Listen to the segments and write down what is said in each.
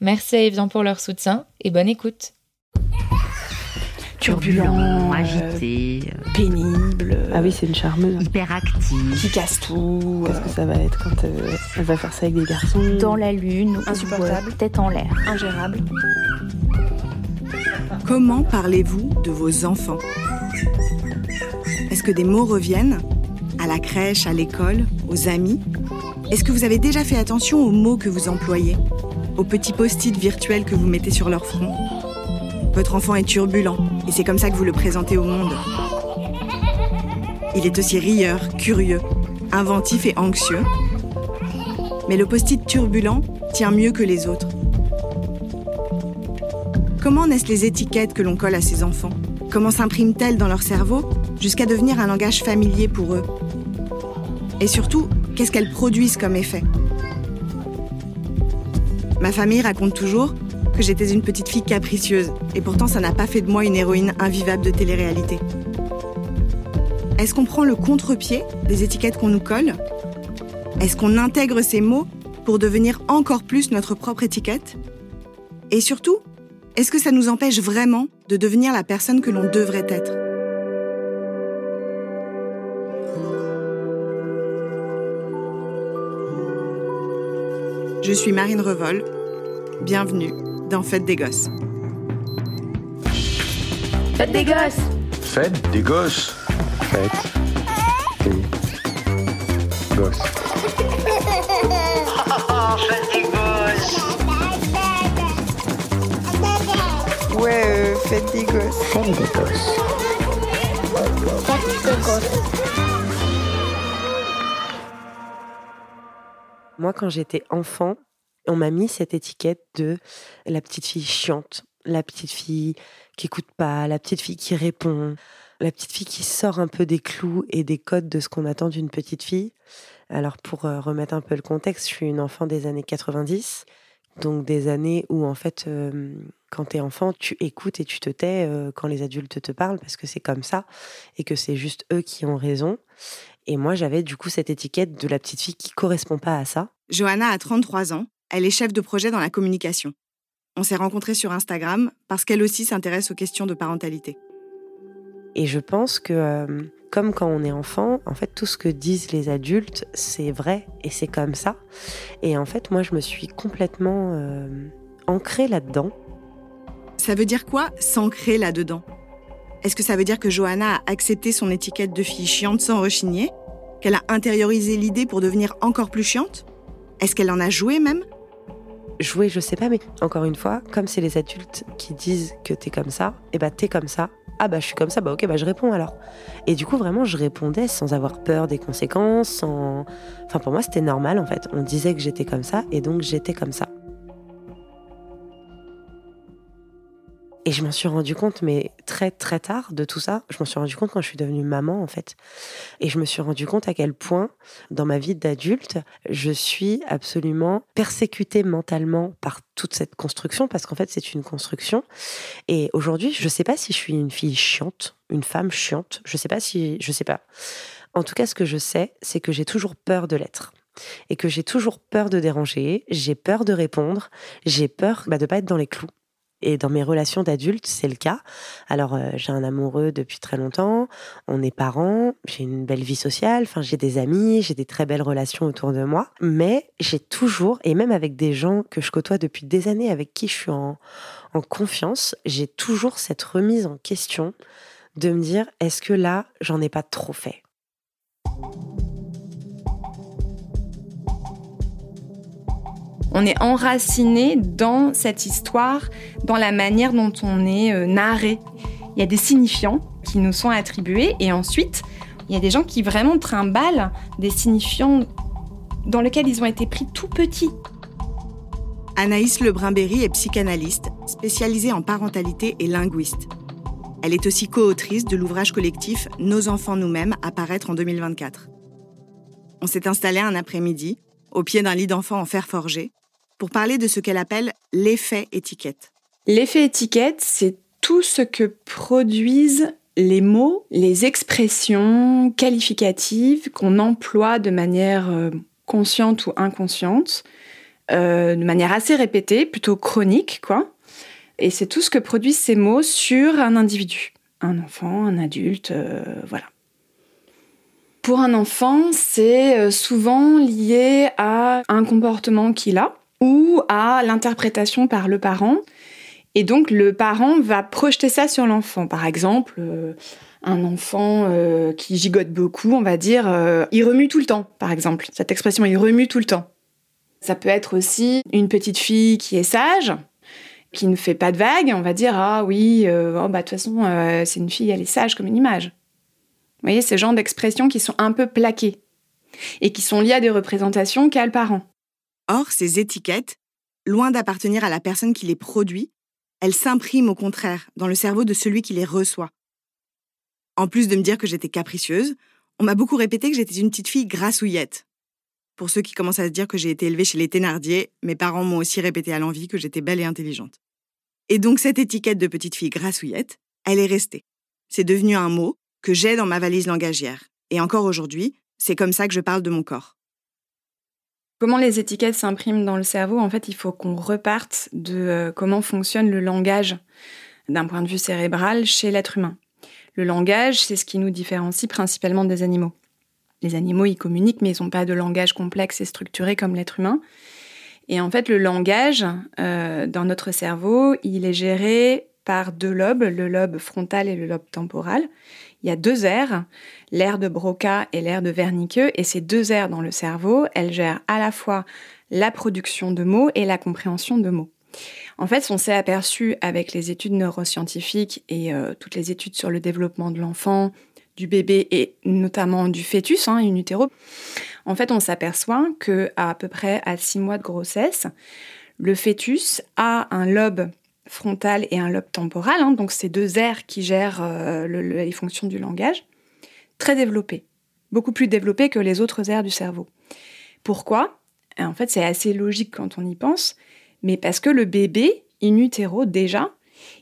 Merci à Evian pour leur soutien et bonne écoute. Turbulent, agité, euh, pénible. Ah oui, c'est une charmeuse. Hyperactive. Qui casse tout. Qu'est-ce que ça va être quand euh, elle va faire ça avec des garçons Dans la lune, insupportable, tête en l'air, ingérable. Comment parlez-vous de vos enfants? Est-ce que des mots reviennent? À la crèche, à l'école, aux amis? Est-ce que vous avez déjà fait attention aux mots que vous employez? Aux petits post-it virtuels que vous mettez sur leur front. Votre enfant est turbulent et c'est comme ça que vous le présentez au monde. Il est aussi rieur, curieux, inventif et anxieux. Mais le post-it turbulent tient mieux que les autres. Comment naissent les étiquettes que l'on colle à ses enfants? Comment s'impriment-elles dans leur cerveau jusqu'à devenir un langage familier pour eux? Et surtout, qu'est-ce qu'elles produisent comme effet? Ma famille raconte toujours que j'étais une petite fille capricieuse, et pourtant ça n'a pas fait de moi une héroïne invivable de télé-réalité. Est-ce qu'on prend le contre-pied des étiquettes qu'on nous colle? Est-ce qu'on intègre ces mots pour devenir encore plus notre propre étiquette? Et surtout, est-ce que ça nous empêche vraiment de devenir la personne que l'on devrait être? Je suis Marine Revol. Bienvenue dans Fête des Gosses. Fête des Gosses Fête des Gosses Fête des Gosses. Fête des Gosses Ouais, euh, Fête des Gosses. Fête des Gosses. Fête des Gosses. Moi, quand j'étais enfant, on m'a mis cette étiquette de la petite fille chiante, la petite fille qui écoute pas, la petite fille qui répond, la petite fille qui sort un peu des clous et des codes de ce qu'on attend d'une petite fille. Alors pour euh, remettre un peu le contexte, je suis une enfant des années 90, donc des années où en fait, quand tu es enfant, tu écoutes et tu te tais quand les adultes te parlent parce que c'est comme ça et que c'est juste eux qui ont raison. Et moi, j'avais du coup cette étiquette de la petite fille qui correspond pas à ça. Johanna a 33 ans. Elle est chef de projet dans la communication. On s'est rencontrés sur Instagram parce qu'elle aussi s'intéresse aux questions de parentalité. Et je pense que, euh, comme quand on est enfant, en fait, tout ce que disent les adultes, c'est vrai et c'est comme ça. Et en fait, moi, je me suis complètement euh, ancrée là-dedans. Ça veut dire quoi s'ancrer là-dedans? Est-ce que ça veut dire que Johanna a accepté son étiquette de fille chiante sans rechigner? Qu'elle a intériorisé l'idée pour devenir encore plus chiante? Est-ce qu'elle en a joué même? Jouer, je sais pas, mais encore une fois, comme c'est les adultes qui disent que t'es comme ça, et bah t'es comme ça. Ah bah je suis comme ça, bah ok, bah je réponds alors. Et du coup, vraiment, je répondais sans avoir peur des conséquences. Enfin, pour moi, c'était normal en fait. On disait que j'étais comme ça, et donc j'étais comme ça. Et je m'en suis rendu compte, mais très très tard de tout ça. Je m'en suis rendu compte quand je suis devenue maman, en fait. Et je me suis rendu compte à quel point, dans ma vie d'adulte, je suis absolument persécutée mentalement par toute cette construction, parce qu'en fait, c'est une construction. Et aujourd'hui, je ne sais pas si je suis une fille chiante, une femme chiante. Je sais pas si. Je sais pas. En tout cas, ce que je sais, c'est que j'ai toujours peur de l'être et que j'ai toujours peur de déranger, j'ai peur de répondre, j'ai peur bah, de pas être dans les clous. Et dans mes relations d'adultes, c'est le cas. Alors, euh, j'ai un amoureux depuis très longtemps, on est parents, j'ai une belle vie sociale, enfin, j'ai des amis, j'ai des très belles relations autour de moi. Mais j'ai toujours, et même avec des gens que je côtoie depuis des années, avec qui je suis en, en confiance, j'ai toujours cette remise en question de me dire, est-ce que là, j'en ai pas trop fait? On est enraciné dans cette histoire, dans la manière dont on est euh, narré. Il y a des signifiants qui nous sont attribués et ensuite, il y a des gens qui vraiment trimballent des signifiants dans lesquels ils ont été pris tout petits. Anaïs Lebrun-Berry est psychanalyste, spécialisée en parentalité et linguiste. Elle est aussi co-autrice de l'ouvrage collectif Nos enfants nous-mêmes, à paraître en 2024. On s'est installé un après-midi, au pied d'un lit d'enfants en fer forgé, pour parler de ce qu'elle appelle l'effet étiquette. L'effet étiquette, c'est tout ce que produisent les mots, les expressions qualificatives qu'on emploie de manière euh, consciente ou inconsciente, euh, de manière assez répétée, plutôt chronique, quoi. Et c'est tout ce que produisent ces mots sur un individu, un enfant, un adulte, euh, voilà. Pour un enfant, c'est souvent lié à un comportement qu'il a ou à l'interprétation par le parent et donc le parent va projeter ça sur l'enfant. Par exemple, euh, un enfant euh, qui gigote beaucoup, on va dire, euh, il remue tout le temps, par exemple. Cette expression, il remue tout le temps. Ça peut être aussi une petite fille qui est sage, qui ne fait pas de vagues, on va dire, ah oui, oh, bah, de toute façon, c'est une fille, elle est sage comme une image. Vous voyez, ce genre d'expressions qui sont un peu plaquées et qui sont liées à des représentations qu'a le parent. Or, ces étiquettes, loin d'appartenir à la personne qui les produit, elles s'impriment au contraire dans le cerveau de celui qui les reçoit. En plus de me dire que j'étais capricieuse, on m'a beaucoup répété que j'étais une petite fille grassouillette. Pour ceux qui commencent à se dire que j'ai été élevée chez les Thénardier, mes parents m'ont aussi répété à l'envie que j'étais belle et intelligente. Et donc cette étiquette de petite fille grassouillette, elle est restée. C'est devenu un mot que j'ai dans ma valise langagière. Et encore aujourd'hui, c'est comme ça que je parle de mon corps. Comment les étiquettes s'impriment dans le cerveau? En fait, il faut qu'on reparte de euh, comment fonctionne le langage d'un point de vue cérébral chez l'être humain. Le langage, c'est ce qui nous différencie principalement des animaux. Les animaux, ils communiquent, mais ils n'ont pas de langage complexe et structuré comme l'être humain. Et en fait, le langage, euh, dans notre cerveau, il est géré par deux lobes, le lobe frontal et le lobe temporal. Il y a deux aires l'aire de Broca et l'aire de Wernicke. Et ces deux aires dans le cerveau, elles gèrent à la fois la production de mots et la compréhension de mots. En fait, on s'est aperçu avec les études neuroscientifiques et euh, toutes les études sur le développement de l'enfant, du bébé et notamment du fœtus, hein, in utero. En fait, on s'aperçoit que à, peu près à six mois de grossesse, le fœtus a un lobe frontal et un lobe temporal, hein, donc ces deux aires qui gèrent euh, les fonctions du langage très développé, beaucoup plus développé que les autres aires du cerveau. Pourquoi? En fait, c'est assez logique quand on y pense, mais parce que le bébé, in utero déjà,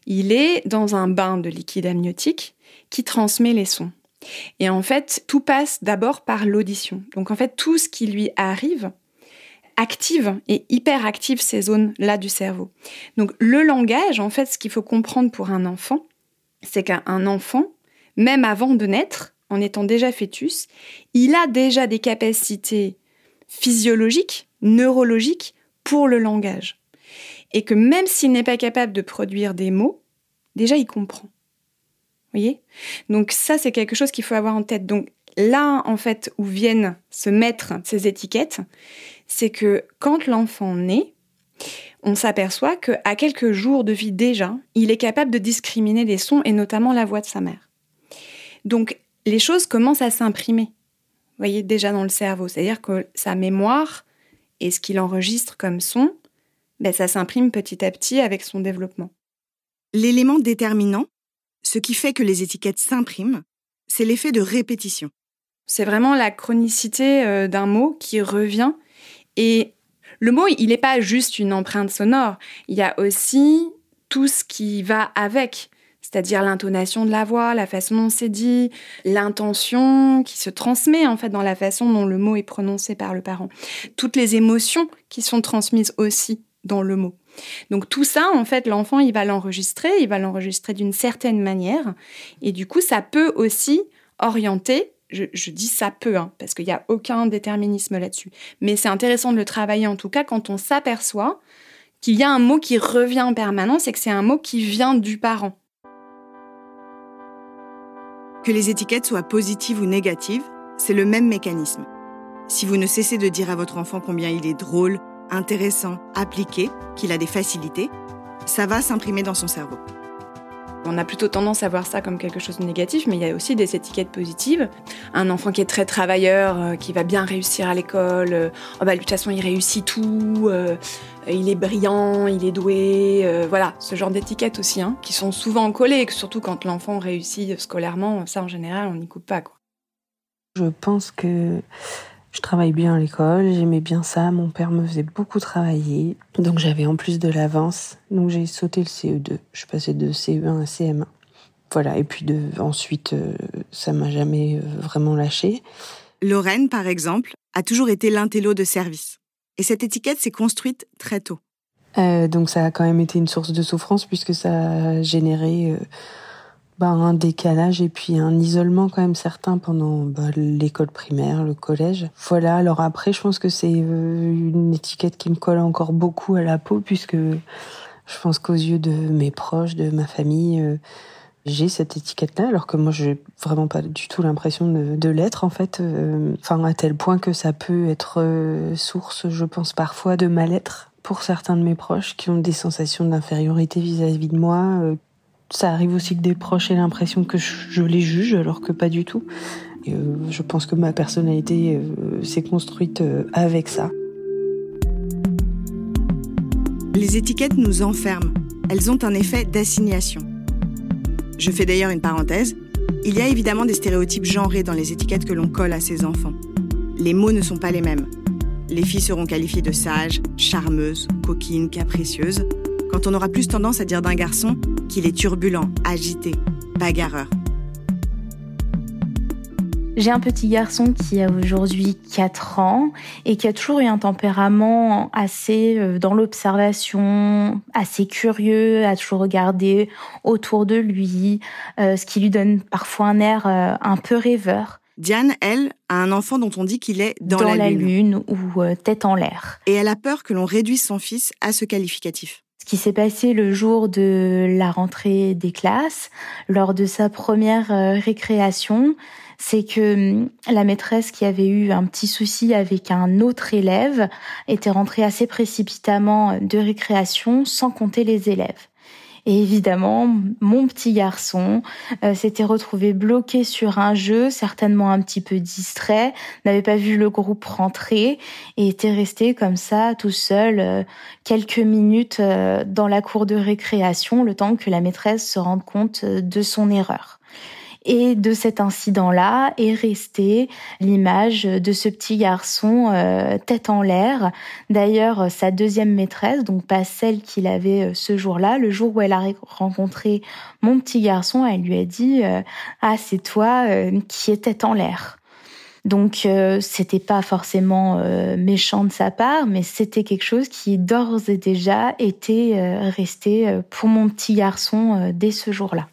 il est dans un bain de liquide amniotique qui transmet les sons. Et en fait, tout passe d'abord par l'audition. Donc en fait, tout ce qui lui arrive active et hyperactive ces zones-là du cerveau. Donc le langage, en fait, ce qu'il faut comprendre pour un enfant, c'est qu'un enfant, même avant de naître, en étant déjà fœtus, il a déjà des capacités physiologiques, neurologiques pour le langage. Et que même s'il n'est pas capable de produire des mots, déjà il comprend. Vous voyez? Donc ça, c'est quelque chose qu'il faut avoir en tête. Donc là, en fait, où viennent se mettre ces étiquettes, c'est que quand l'enfant naît, on s'aperçoit qu'à quelques jours de vie déjà, il est capable de discriminer les sons et notamment la voix de sa mère. Donc les choses commencent à s'imprimer, vous voyez, déjà dans le cerveau. C'est-à-dire que sa mémoire et ce qu'il enregistre comme son, ben, ça s'imprime petit à petit avec son développement. L'élément déterminant, ce qui fait que les étiquettes s'impriment, c'est l'effet de répétition. C'est vraiment la chronicité euh, d'un mot qui revient. Et le mot, il n'est pas juste une empreinte sonore, il y a aussi tout ce qui va avec. C'est-à-dire l'intonation de la voix, la façon dont c'est dit, l'intention qui se transmet en fait dans la façon dont le mot est prononcé par le parent, toutes les émotions qui sont transmises aussi dans le mot. Donc tout ça, en fait, l'enfant, il va l'enregistrer, il va l'enregistrer d'une certaine manière, et du coup, ça peut aussi orienter je, dis ça peut, hein, parce qu'il n'y a aucun déterminisme là-dessus. Mais c'est intéressant de le travailler en tout cas quand on s'aperçoit qu'il y a un mot qui revient en permanence et que c'est un mot qui vient du parent. Que les étiquettes soient positives ou négatives, c'est le même mécanisme. Si vous ne cessez de dire à votre enfant combien il est drôle, intéressant, appliqué, qu'il a des facilités, ça va s'imprimer dans son cerveau. On a plutôt tendance à voir ça comme quelque chose de négatif, mais il y a aussi des étiquettes positives. Un enfant qui est très travailleur, euh, qui va bien réussir à l'école, euh, oh bah, de toute façon il réussit tout, euh, il est brillant, il est doué, voilà, ce genre d'étiquettes aussi, hein, qui sont souvent collées, surtout quand l'enfant réussit scolairement, ça en général on n'y coupe pas. Je pense que je travaille bien à l'école, j'aimais bien ça, mon père me faisait beaucoup travailler, donc j'avais en plus de l'avance, donc j'ai sauté le CE2, je suis passée de CE1 à CM1. Voilà, et puis de, ensuite, euh, ça m'a jamais euh, vraiment lâché. Lorraine, par exemple, a toujours été l'intello de service. Et cette étiquette s'est construite très tôt. Euh, donc ça a quand même été une source de souffrance puisque ça a généré euh, bah, un décalage et puis un isolement quand même certain pendant bah, l'école primaire, le collège. Voilà, alors après je pense que c'est euh, une étiquette qui me colle encore beaucoup à la peau puisque je pense qu'aux yeux de mes proches, de ma famille, euh, j'ai cette étiquette-là, alors que moi, j'ai vraiment pas du tout l'impression de, l'être, en fait. euh, Enfin, à tel point que ça peut être source, je pense, parfois de mal-être pour certains de mes proches qui ont des sensations d'infériorité vis-à-vis de moi. Ça arrive aussi que des proches aient l'impression que je, les juge, alors que pas du tout. Euh, je pense que ma personnalité euh, s'est construite euh, avec ça. Les étiquettes nous enferment. Elles ont un effet d'assignation. Je fais d'ailleurs une parenthèse. Il y a évidemment des stéréotypes genrés dans les étiquettes que l'on colle à ses enfants. Les mots ne sont pas les mêmes. Les filles seront qualifiées de sages, charmeuses, coquines, capricieuses, quand on aura plus tendance à dire d'un garçon qu'il est turbulent, agité, bagarreur. J'ai un petit garçon qui a aujourd'hui 4 ans et qui a toujours eu un tempérament assez euh, dans l'observation, assez curieux, a toujours regardé autour de lui, euh, ce qui lui donne parfois un air euh, un peu rêveur. Diane, elle, a un enfant dont on dit qu'il est dans, la, lune. ou tête en l'air. Et elle a peur que l'on réduise son fils à ce qualificatif. Qui s'est passé le jour de la rentrée des classes, lors de sa première euh, récréation, c'est que hum, la maîtresse qui avait eu un petit souci avec un autre élève était rentrée assez précipitamment de récréation sans compter les élèves. Et évidemment, mon petit garçon euh, s'était retrouvé bloqué sur un jeu, certainement un petit peu distrait, n'avait pas vu le groupe rentrer et était resté comme ça, tout seul, euh, quelques minutes euh, dans la cour de récréation, le temps que la maîtresse se rende compte euh, de son erreur. Et de cet incident-là est restée l'image de ce petit garçon euh, tête en l'air. D'ailleurs, sa deuxième maîtresse, donc pas celle qu'il avait euh, ce jour-là, le jour où elle a rencontré mon petit garçon, elle lui a dit euh, Ah, c'est toi euh, qui es tête en l'air. Donc euh, c'était pas forcément euh, méchant de sa part, mais c'était quelque chose qui d'ores et déjà était euh, resté euh, pour mon petit garçon dès ce jour-là.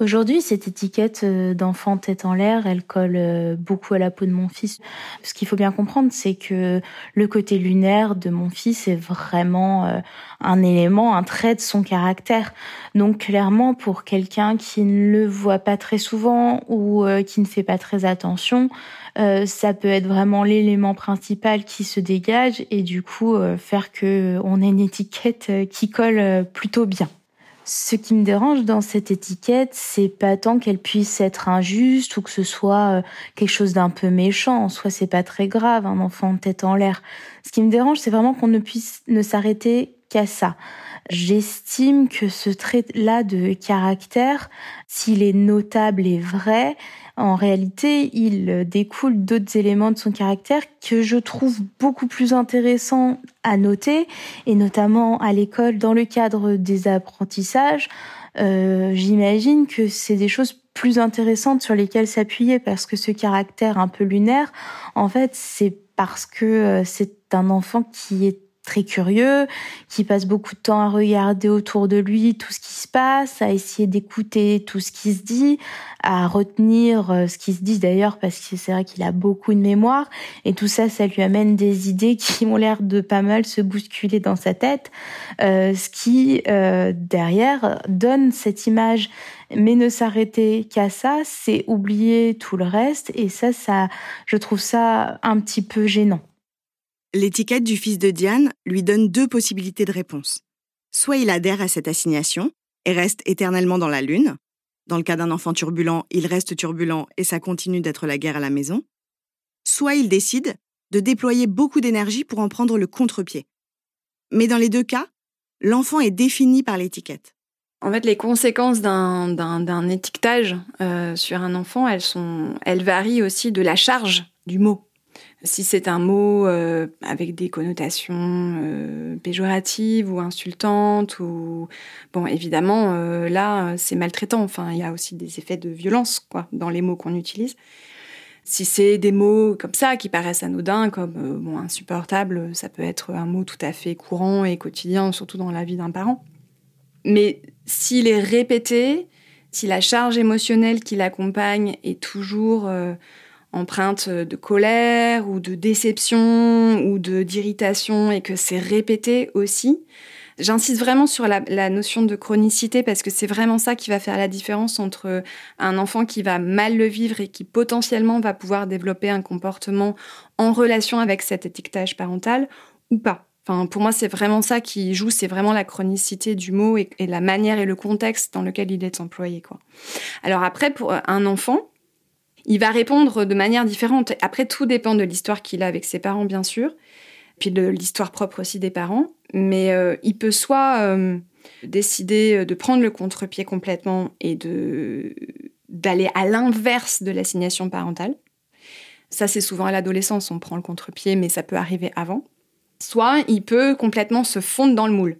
Aujourd'hui, cette étiquette euh, d'enfant tête en l'air, elle colle euh, beaucoup à la peau de mon fils. Ce qu'il faut bien comprendre, c'est que le côté lunaire de mon fils est vraiment euh, un élément, un trait de son caractère. Donc clairement, pour quelqu'un qui ne le voit pas très souvent ou qui ne fait pas très attention, ça peut être vraiment l'élément principal qui se dégage et du coup faire que on ait une étiquette qui colle plutôt bien. Ce qui me dérange dans cette étiquette, c'est pas tant qu'elle puisse être injuste ou que ce soit euh, quelque chose d'un peu méchant. En soi, c'est pas très grave, un enfant tête en l'air. Ce qui me dérange, c'est vraiment qu'on ne puisse ne s'arrêter qu'à ça. J'estime que ce trait-là de caractère, s'il est notable et vrai, en réalité, il découle d'autres éléments de son caractère que je trouve beaucoup plus intéressants à noter, et notamment à l'école dans le cadre des apprentissages. Euh, J'imagine que c'est des choses plus intéressantes sur lesquelles s'appuyer parce que ce caractère un peu lunaire, en fait, c'est parce que euh, c'est un enfant qui est très curieux, qui passe beaucoup de temps à regarder autour de lui tout ce qui se passe, à essayer d'écouter tout ce qui se dit, à retenir euh, ce qui se dit d'ailleurs parce que c'est vrai qu'il a beaucoup de mémoire et tout ça, ça lui amène des idées qui ont l'air de pas mal se bousculer dans sa tête, euh, ce qui euh, derrière donne cette image. Mais ne s'arrêter qu'à ça, c'est oublier tout le reste et ça, ça, je trouve ça un petit peu gênant. L'étiquette du fils de Diane lui donne deux possibilités de réponse. Soit il adhère à cette assignation, et reste éternellement dans la lune. Dans le cas d'un enfant turbulent, il reste turbulent et ça continue d'être la guerre à la maison. Soit il décide de déployer beaucoup d'énergie pour en prendre le contre-pied. Mais dans les deux cas, l'enfant est défini par l'étiquette. En fait, les conséquences d'un étiquetage euh, sur un enfant, elles, varient aussi de la charge du mot. Si c'est un mot euh, avec des connotations euh, péjoratives ou insultantes, ou bon, évidemment, là, c'est maltraitant. Enfin, il y a aussi des effets de violence, dans les mots qu'on utilise. Si c'est des mots comme ça qui paraissent anodins, comme bon, insupportable, ça peut être un mot tout à fait courant et quotidien, surtout dans la vie d'un parent. Mais s'il est répété, si la charge émotionnelle qui l'accompagne est toujours euh, empreinte de colère ou de déception ou de d'irritation et que c'est répété aussi, J'insiste vraiment sur la, la, notion de chronicité parce que c'est vraiment ça qui va faire la différence entre un enfant qui va mal le vivre et qui potentiellement va pouvoir développer un comportement en relation avec cet étiquetage parental ou pas pour moi, c'est vraiment ça qui joue, c'est vraiment la chronicité du mot et, la manière et le contexte dans lequel il est employé. Quoi. Alors après, pour un enfant, il va répondre de manière différente. Après, tout dépend de l'histoire qu'il a avec ses parents, bien sûr, puis de l'histoire propre aussi des parents. Mais euh, il peut soit euh, décider de prendre le contre-pied complètement et de d'aller à l'inverse de l'assignation parentale. Ça, c'est souvent à l'adolescence, on prend le contre-pied, mais ça peut arriver avant soit il peut complètement se fondre dans le moule.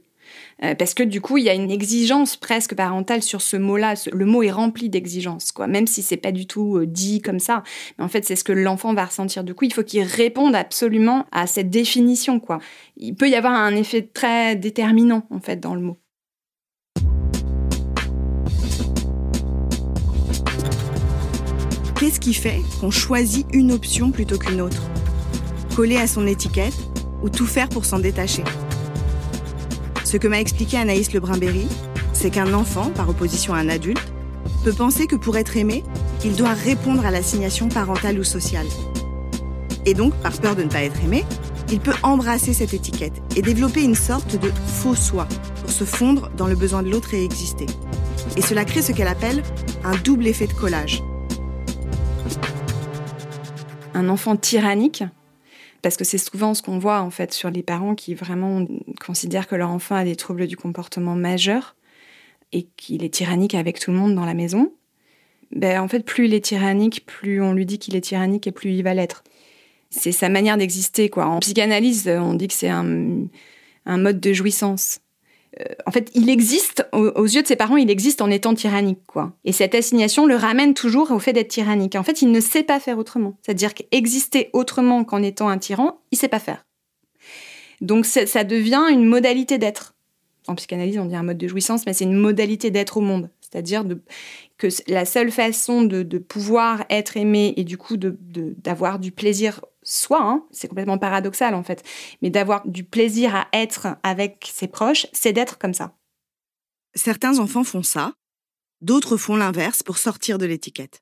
Euh, parce que du coup, il y a une exigence presque parentale sur ce mot-là. Le mot est rempli d'exigences, quoi. Même si c'est pas du tout euh, dit comme ça. Mais en fait, c'est ce que l'enfant va ressentir. Du coup, il faut qu'il réponde absolument à cette définition, quoi. Il peut y avoir un effet très déterminant, en fait, dans le mot. Qu'est-ce qui fait qu'on choisit une option plutôt qu'une autre? Coller à son étiquette ou tout faire pour s'en détacher? Ce que m'a expliqué Anaïs Lebrun-Berry, c'est qu'un enfant, par opposition à un adulte, peut penser que pour être aimé, il doit répondre à l'assignation parentale ou sociale. Et donc, par peur de ne pas être aimé, il peut embrasser cette étiquette et développer une sorte de faux soi pour se fondre dans le besoin de l'autre et exister. Et cela crée ce qu'elle appelle un double effet de collage. Un enfant tyrannique parce que c'est souvent ce qu'on voit en fait sur les parents qui vraiment considèrent que leur enfant a des troubles du comportement majeurs et qu'il est tyrannique avec tout le monde dans la maison. Ben, en fait, plus il est tyrannique, plus on lui dit qu'il est tyrannique et plus il va l'être. C'est sa manière d'exister, quoi. En psychanalyse, on dit que c'est un, un mode de jouissance. Euh, en fait, il existe, aux, yeux de ses parents, il existe en étant tyrannique, quoi. Et cette assignation le ramène toujours au fait d'être tyrannique. En fait, il ne sait pas faire autrement. C'est-à-dire qu'exister autrement qu'en étant un tyran, il sait pas faire. Donc, ça devient une modalité d'être. En psychanalyse, on dit un mode de jouissance, mais c'est une modalité d'être au monde. C'est-à-dire que la seule façon de, pouvoir être aimé et du coup d'avoir du plaisir soi, hein, c'est complètement paradoxal en fait, mais d'avoir du plaisir à être avec ses proches, c'est d'être comme ça. Certains enfants font ça, d'autres font l'inverse pour sortir de l'étiquette.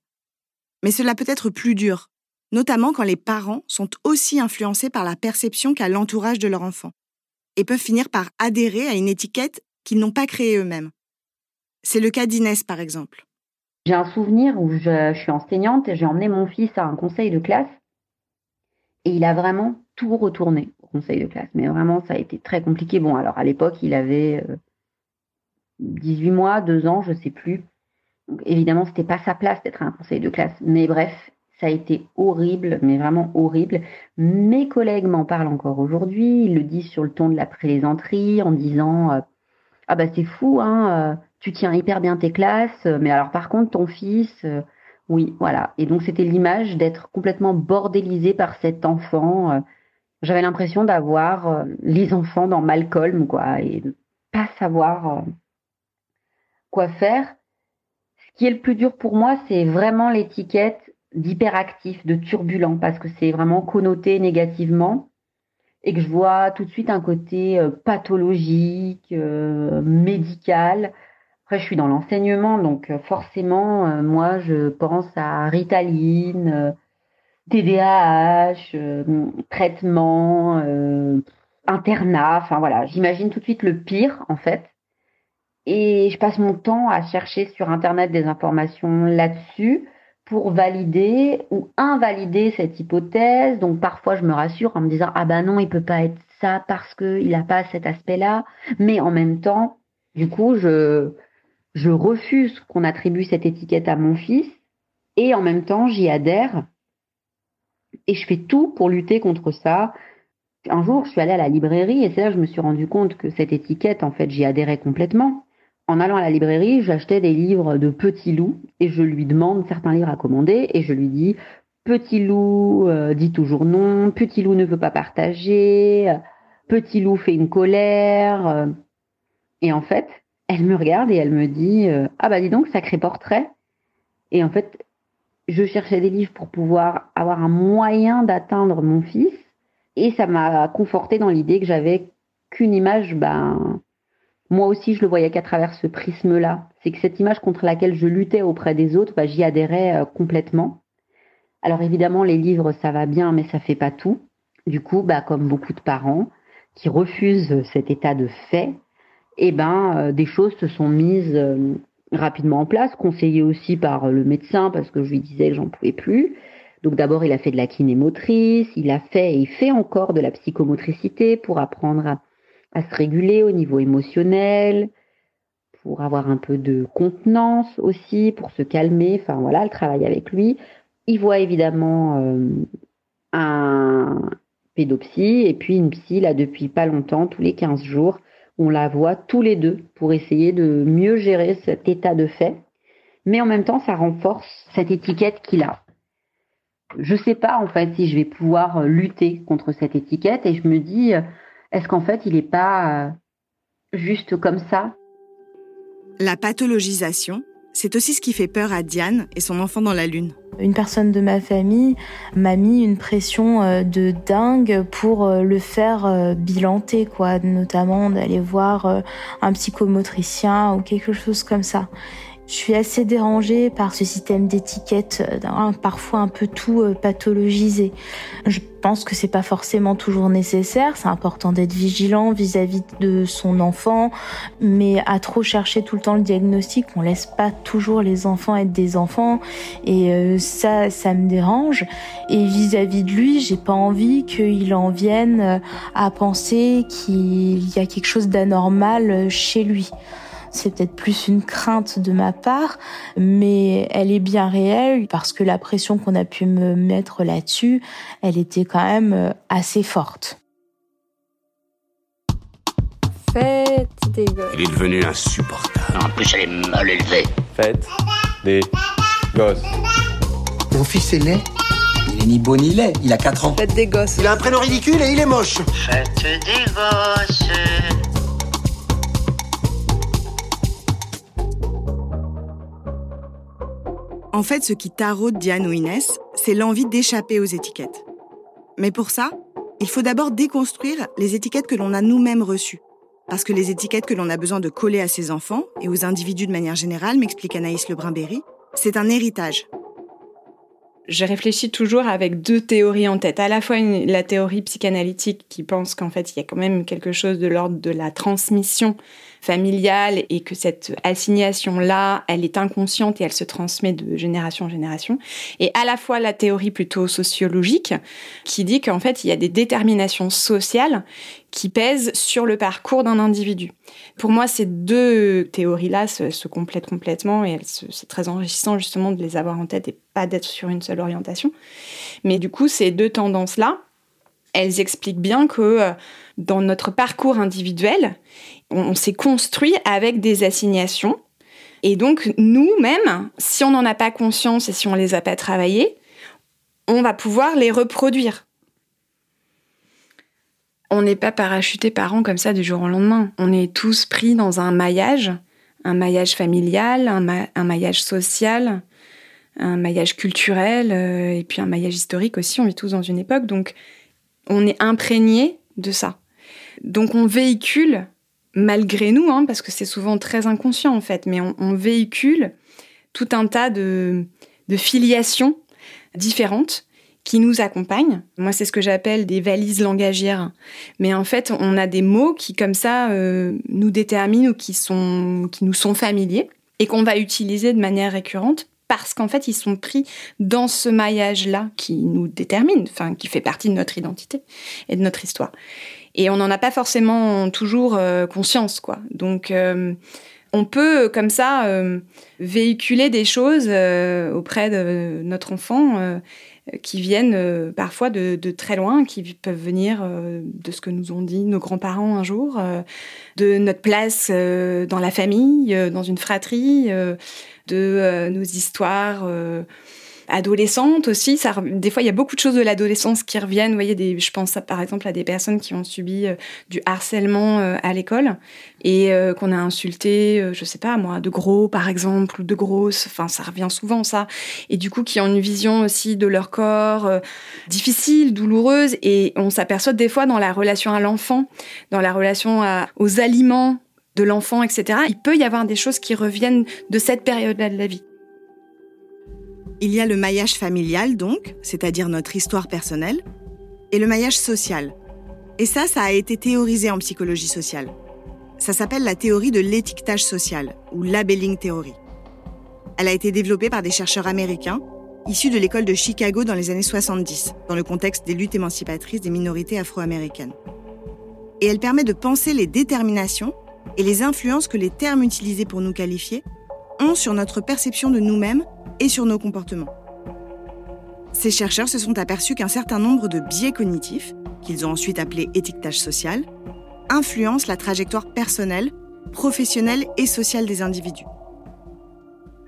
Mais cela peut être plus dur, notamment quand les parents sont aussi influencés par la perception qu'a l'entourage de leur enfant, et peuvent finir par adhérer à une étiquette qu'ils n'ont pas créée eux-mêmes. C'est le cas d'Inès par exemple. J'ai un souvenir où je, suis enseignante et j'ai emmené mon fils à un conseil de classe et il a vraiment tout retourné au conseil de classe. Mais vraiment, ça a été très compliqué. Bon, alors à l'époque, il avait 18 euh, mois, 2 ans, je ne sais plus. Évidemment, c'était pas sa place d'être un conseil de classe. Mais bref, ça a été horrible, mais vraiment horrible. Mes collègues m'en parlent encore aujourd'hui. Ils le disent sur le ton de la plaisanterie, en disant euh, Ah bah c'est fou, hein, euh, tu tiens hyper bien tes classes, mais alors par contre, ton fils, oui, voilà. Et donc c'était l'image d'être complètement bordélisé par cet enfant. Euh. J'avais l'impression d'avoir euh, les enfants dans Malcolm, quoi, et de pas savoir euh, quoi faire. Ce qui est le plus dur pour moi, c'est vraiment l'étiquette d'hyperactif, de turbulent, parce que c'est vraiment connoté négativement et que je vois tout de suite un côté pathologique, médical. Après, je suis dans l'enseignement, donc euh, forcément, euh, moi, je pense à Ritaline, TDAH, euh, traitement, internat. Enfin voilà, j'imagine tout de suite le pire, en fait. Et je passe mon temps à chercher sur Internet des informations là-dessus pour valider ou invalider cette hypothèse. Donc parfois je me rassure en me disant ah ben non il peut pas être ça parce qu'il n'a pas cet aspect-là. Mais en même temps, du coup je je refuse qu'on attribue cette étiquette à mon fils et en même temps j'y adhère et je fais tout pour lutter contre ça. Un jour je suis allée à la librairie et c'est là que je me suis rendu compte que cette étiquette en fait j'y adhérais complètement en allant à la librairie, j'achetais des livres de Petit Loup et je lui demande certains livres à commander et je lui dis Petit Loup euh, dit toujours non, Petit Loup ne veut pas partager, Petit Loup fait une colère. Et en fait, elle me regarde et elle me dit euh, Ah bah dis donc, sacré portrait. Et en fait, je cherchais des livres pour pouvoir avoir un moyen d'atteindre mon fils et ça m'a conforté dans l'idée que j'avais qu'une image, ben, moi aussi, je le voyais qu'à travers ce prisme-là. C'est que cette image contre laquelle je luttais auprès des autres, bah, j'y adhérais euh, complètement. Alors évidemment, les livres, ça va bien, mais ça fait pas tout. Du coup, bah, comme beaucoup de parents qui refusent cet état de fait, eh ben, euh, des choses se sont mises euh, rapidement en place, conseillées aussi par le médecin parce que je lui disais que j'en pouvais plus. Donc d'abord, il a fait de la kinémotrice, il a fait et il fait encore de la psychomotricité pour apprendre à se réguler au niveau émotionnel, pour avoir un peu de contenance aussi, pour se calmer. Enfin voilà, elle travaille avec lui. Il voit évidemment euh, un pédopsie et puis une psy là depuis pas longtemps, tous les 15 jours. On la voit tous les deux pour essayer de mieux gérer cet état de fait. Mais en même temps, ça renforce cette étiquette qu'il a. Je sais pas en fait si je vais pouvoir lutter contre cette étiquette et je me dis est-ce qu'en fait, il n'est pas euh, juste comme ça? La pathologisation, c'est aussi ce qui fait peur à Diane et son enfant dans la lune. Une personne de ma famille m'a mis une pression euh, de dingue pour euh, le faire bilanter, quoi, notamment d'aller voir un psychomotricien ou quelque chose comme ça. Je suis assez dérangée par ce système d'étiquette, euh, parfois un peu tout euh, pathologisé. Je pense que c'est pas forcément toujours nécessaire. C'est important d'être vigilant vis-à-vis de son enfant, mais à trop chercher tout le temps le diagnostic, on laisse pas toujours les enfants être des enfants, et euh, ça, ça me dérange. Et vis-à-vis de lui, j'ai pas envie qu'il en vienne à penser qu'il y a quelque chose d'anormal chez lui. C'est peut-être plus une crainte de ma part, mais elle est bien réelle parce que la pression qu'on a pu me mettre là-dessus, elle était quand même euh, assez forte. Faites des gosses. Il est devenu insupportable. En plus, elle est mal élevée. Faites des gosses. Mon fils est laid. Il est ni beau ni laid, il a 4 ans. Faites des gosses. Il a un prénom ridicule et il est moche. Faites des gosses. En fait, ce qui taraude Diane ou Inès, c'est l'envie d'échapper aux étiquettes. Mais pour ça, il faut d'abord déconstruire les étiquettes que l'on a nous-mêmes reçues. Parce que les étiquettes que l'on a besoin de coller à ses enfants et aux individus de manière générale, m'explique Anaïs Lebrun-Berry, c'est un héritage. Je réfléchis toujours avec deux théories en tête. À la fois la théorie psychanalytique qui pense qu'en fait il y a quand même quelque chose de l'ordre de la transmission familiale et que cette assignation-là, elle est inconsciente et elle se transmet de génération en génération. Et à la fois la théorie plutôt sociologique qui dit qu'en fait, il y a des déterminations sociales qui pèsent sur le parcours d'un individu. Pour moi, ces deux théories-là se, complètent complètement et c'est très enrichissant justement de les avoir en tête et pas d'être sur une seule orientation. Mais du coup, ces deux tendances-là, elles expliquent bien que euh, dans notre parcours individuel, on, s'est construit avec des assignations. Et donc, nous-mêmes, si on n'en a pas conscience et si on ne les a pas travaillées, on va pouvoir les reproduire. On n'est pas parachuté parents comme ça du jour au lendemain. On est tous pris dans un maillage, un maillage familial, un, maillage social, un maillage culturel euh, et puis un maillage historique aussi. On vit tous dans une époque, donc on est imprégné de ça. Donc on véhicule malgré nous, hein, parce que c'est souvent très inconscient en fait, mais on, véhicule tout un tas de, filiations différentes qui nous accompagnent. Moi, c'est ce que j'appelle des valises langagières. Mais en fait, on a des mots qui, comme ça, euh, nous déterminent ou qui, sont, qui nous sont familiers et qu'on va utiliser de manière récurrente parce qu'en fait, ils sont pris dans ce maillage-là qui nous détermine, qui fait partie de notre identité et de notre histoire. Et on n'en a pas forcément toujours euh, conscience, quoi. Donc, euh, on peut, comme ça, euh, véhiculer des choses auprès de notre enfant qui viennent parfois de, très loin, qui peuvent venir de ce que nous ont dit nos grands-parents un jour, de notre place dans la famille, dans une fratrie de euh, nos histoires euh, adolescentes aussi. Ça, des fois, il y a beaucoup de choses de l'adolescence qui reviennent. Vous voyez, des, je pense par exemple à des personnes qui ont subi euh, du harcèlement à l'école et qu'on a insulté, je sais pas moi, de gros par exemple, ou de grosses. Enfin, ça revient souvent ça. Et du coup, qui ont une vision aussi de leur corps difficile, douloureuse. Et on s'aperçoit des fois dans la relation à l'enfant, dans la relation aux aliments de l'enfant, etc. Il peut y avoir des choses qui reviennent de cette période-là de la vie. Il y a le maillage familial, donc, c'est-à-dire notre histoire personnelle, et le maillage social. Et ça, ça a été théorisé en psychologie sociale. Ça s'appelle la théorie de l'étiquetage social, ou labelling theory. Elle a été développée par des chercheurs américains, issus de l'école de Chicago dans les années 70, dans le contexte des luttes émancipatrices des minorités afro-américaines. Et elle permet de penser les déterminations et les influences que les termes utilisés pour nous qualifier ont sur notre perception de nous-mêmes et sur nos comportements. Ces chercheurs se sont aperçus qu'un certain nombre de biais cognitifs, qu'ils ont ensuite appelés étiquetage social, influencent la trajectoire personnelle, professionnelle et sociale des individus.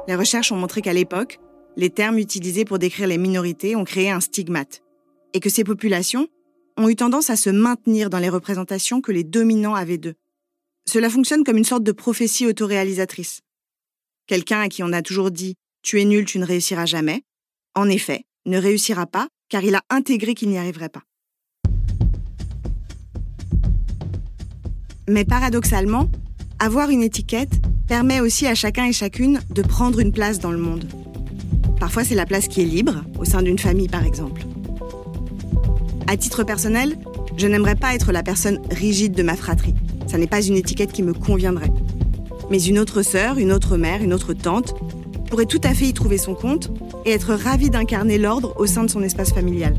Les recherches ont montré qu'à l'époque, les termes utilisés pour décrire les minorités ont créé un stigmate, et que ces populations ont eu tendance à se maintenir dans les représentations que les dominants avaient d'eux. Cela fonctionne comme une sorte de prophétie autoréalisatrice. Quelqu'un à qui on a toujours dit ⁇ Tu es nul, tu ne réussiras jamais ⁇ en effet, ne réussira pas car il a intégré qu'il n'y arriverait pas. Mais paradoxalement, avoir une étiquette permet aussi à chacun et chacune de prendre une place dans le monde. Parfois, c'est la place qui est libre, au sein d'une famille par exemple. À titre personnel, je n'aimerais pas être la personne rigide de ma fratrie. Ça n'est pas une étiquette qui me conviendrait. Mais une autre sœur, une autre mère, une autre tante pourrait tout à fait y trouver son compte et être ravie d'incarner l'ordre au sein de son espace familial.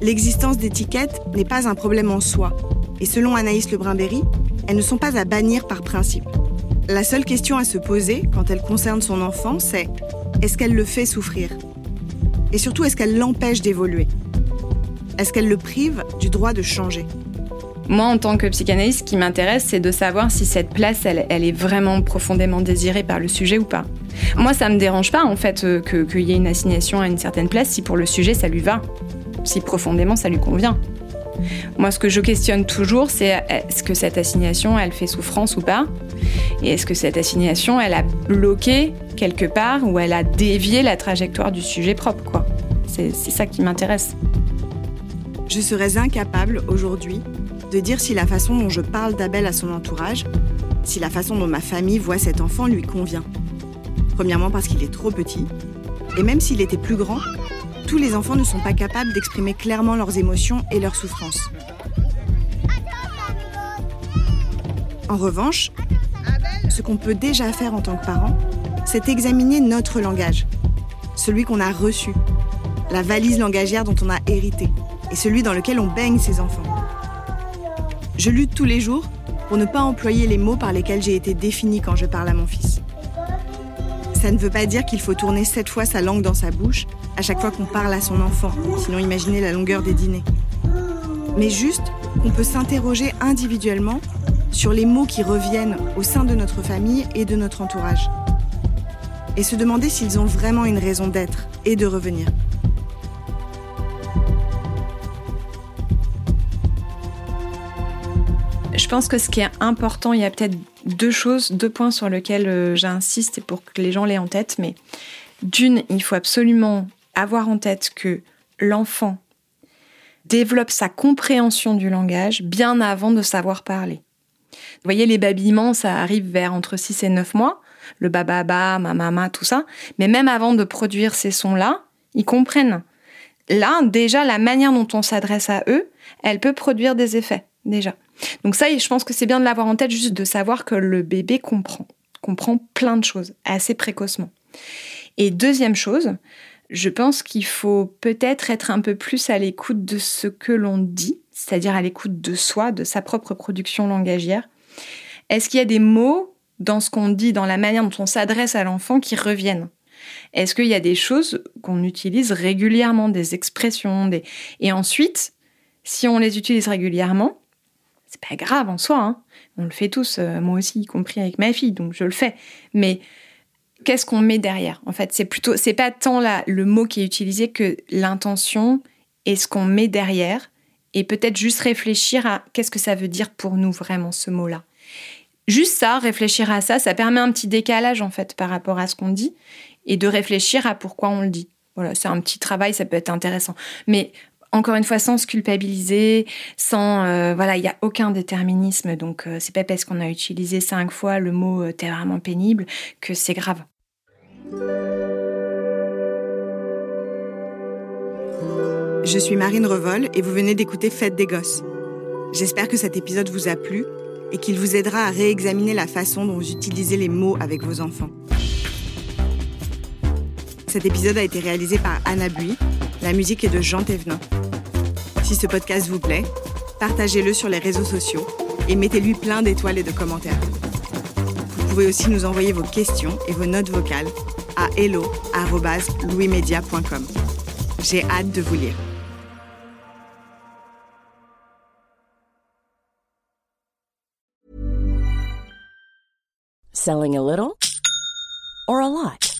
L'existence d'étiquettes n'est pas un problème en soi, et selon Anaïs Lebrun-Berry, elles ne sont pas à bannir par principe. La seule question à se poser quand elle concerne son enfant, c'est est-ce qu'elle le fait souffrir? Et surtout, est-ce qu'elle l'empêche d'évoluer? Est-ce qu'elle le prive du droit de changer? Moi, en tant que psychanalyste, ce qui m'intéresse, c'est de savoir si cette place, elle, est vraiment profondément désirée par le sujet ou pas. Moi, ça me dérange pas, en fait, euh, qu'il y ait une assignation à une certaine place si pour le sujet, ça lui va. Si profondément, ça lui convient. Moi, ce que je questionne toujours, c'est est-ce que cette assignation, elle fait souffrance ou pas? Et est-ce que cette assignation, elle a bloqué quelque part ou elle a dévié la trajectoire du sujet propre, quoi? C'est ça qui m'intéresse. Je serais incapable aujourd'hui de dire si la façon dont je parle d'Abel à son entourage, si la façon dont ma famille voit cet enfant lui convient. Premièrement parce qu'il est trop petit, et même s'il était plus grand, tous les enfants ne sont pas capables d'exprimer clairement leurs émotions et leurs souffrances. En revanche, ce qu'on peut déjà faire en tant que parent, c'est examiner notre langage, celui qu'on a reçu, la valise langagière dont on a hérité, et celui dans lequel on baigne ses enfants. Je lutte tous les jours pour ne pas employer les mots par lesquels j'ai été définie quand je parle à mon fils. Ça ne veut pas dire qu'il faut tourner sept fois sa langue dans sa bouche à chaque fois qu'on parle à son enfant, sinon imaginez la longueur des dîners. Mais juste qu'on peut s'interroger individuellement sur les mots qui reviennent au sein de notre famille et de notre entourage. Et se demander s'ils ont vraiment une raison d'être et de revenir. Je pense que ce qui est important, il y a peut-être deux choses, deux points sur lesquels euh, j'insiste pour que les gens l'aient en tête. Mais d'une, il faut absolument avoir en tête que l'enfant développe sa compréhension du langage bien avant de savoir parler. Vous voyez, les babillements, ça arrive vers entre 6 et 9 mois, le bababa, mamama, tout ça. Mais même avant de produire ces sons-là, ils comprennent. là, déjà, la manière dont on s'adresse à eux, elle peut produire des effets, déjà. Donc ça, je pense que c'est bien de l'avoir en tête, juste de savoir que le bébé comprend, comprend plein de choses assez précocement. Et deuxième chose, je pense qu'il faut peut-être être un peu plus à l'écoute de ce que l'on dit, c'est-à-dire à, l'écoute de soi, de sa propre production langagière. Est-ce qu'il y a des mots dans ce qu'on dit, dans la manière dont on s'adresse à l'enfant qui reviennent? Est-ce qu'il y a des choses qu'on utilise régulièrement, des expressions des... Et ensuite, si on les utilise régulièrement, c'est pas grave en soi, hein. on le fait tous, euh, moi aussi, y compris avec ma fille, donc je le fais. Mais qu'est-ce qu'on met derrière En fait, c'est plutôt, c'est pas tant le mot qui est utilisé que l'intention et ce qu'on met derrière, et peut-être juste réfléchir à qu'est-ce que ça veut dire pour nous vraiment ce mot-là. Juste ça, réfléchir à ça, ça permet un petit décalage en fait par rapport à ce qu'on dit et de réfléchir à pourquoi on le dit. Voilà, c'est un petit travail, ça peut être intéressant. Mais encore une fois, sans se culpabiliser, sans euh, voilà, il n'y a aucun déterminisme. Donc euh, c'est pas parce qu'on a utilisé cinq fois le mot euh, pénible que c'est grave. Je suis Marine Revol et vous venez d'écouter Fête des Gosses. J'espère que cet épisode vous a plu et qu'il vous aidera à réexaminer la façon dont vous utilisez les mots avec vos enfants. Cet épisode a été réalisé par Anna Bui. La musique est de Jean Thévenin. Si ce podcast vous plaît, partagez-le sur les réseaux sociaux et mettez-lui plein d'étoiles et de commentaires. Vous pouvez aussi nous envoyer vos questions et vos notes vocales à hello.louismedia.com. J'ai hâte de vous lire. Selling a little or a lot?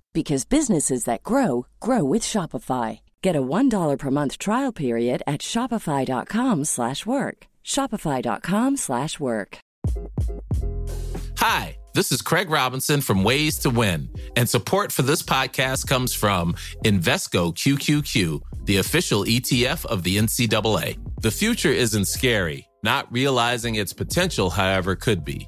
because businesses that grow grow with Shopify. Get a $1 per month trial period at shopify.com/work. shopify.com/work. Hi, this is Craig Robinson from Ways to Win, and support for this podcast comes from Invesco QQQ, the official ETF of the NCAA. The future isn't scary. Not realizing its potential, however, could be.